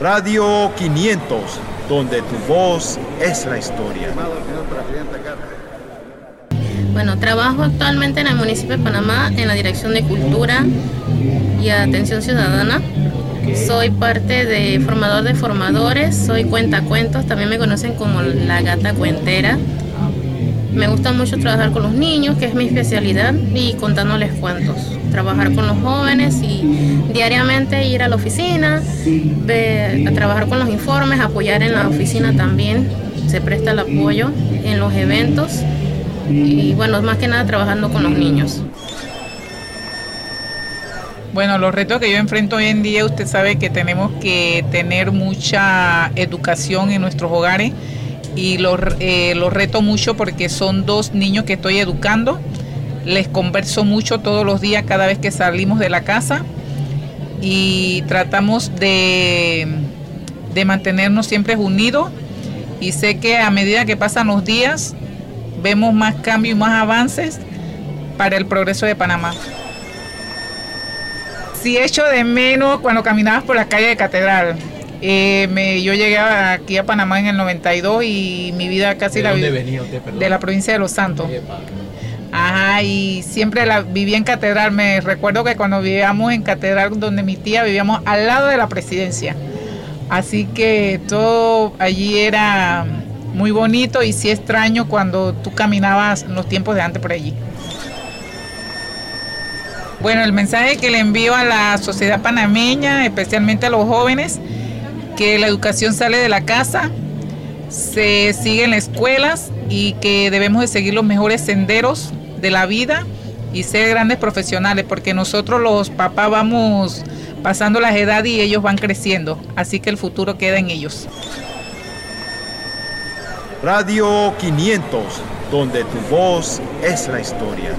Radio 500, donde tu voz es la historia. Bueno, trabajo actualmente en el municipio de Panamá en la Dirección de Cultura y Atención Ciudadana. Soy parte de formador de formadores, soy cuentacuentos, también me conocen como la gata cuentera. Me gusta mucho trabajar con los niños, que es mi especialidad, y contándoles cuentos. Trabajar con los jóvenes y diariamente ir a la oficina, a trabajar con los informes, apoyar en la oficina también. Se presta el apoyo en los eventos y bueno, más que nada trabajando con los niños. Bueno, los retos que yo enfrento hoy en día, usted sabe que tenemos que tener mucha educación en nuestros hogares y los, eh, los reto mucho porque son dos niños que estoy educando. Les converso mucho todos los días cada vez que salimos de la casa y tratamos de, de mantenernos siempre unidos y sé que a medida que pasan los días vemos más cambios y más avances para el progreso de Panamá. Sí echo de menos cuando caminabas por la calle de Catedral. Eh, me, yo llegué aquí a Panamá en el 92 y mi vida casi la dónde venía usted, perdón? de la provincia de Los Santos. Ajá, y siempre la viví en Catedral. Me recuerdo que cuando vivíamos en Catedral, donde mi tía vivíamos al lado de la presidencia. Así que todo allí era muy bonito y sí extraño cuando tú caminabas en los tiempos de antes por allí. Bueno, el mensaje que le envío a la sociedad panameña, especialmente a los jóvenes, que la educación sale de la casa, se sigue en las escuelas y que debemos de seguir los mejores senderos de la vida y ser grandes profesionales, porque nosotros los papás vamos pasando las edades y ellos van creciendo, así que el futuro queda en ellos. Radio 500, donde tu voz es la historia.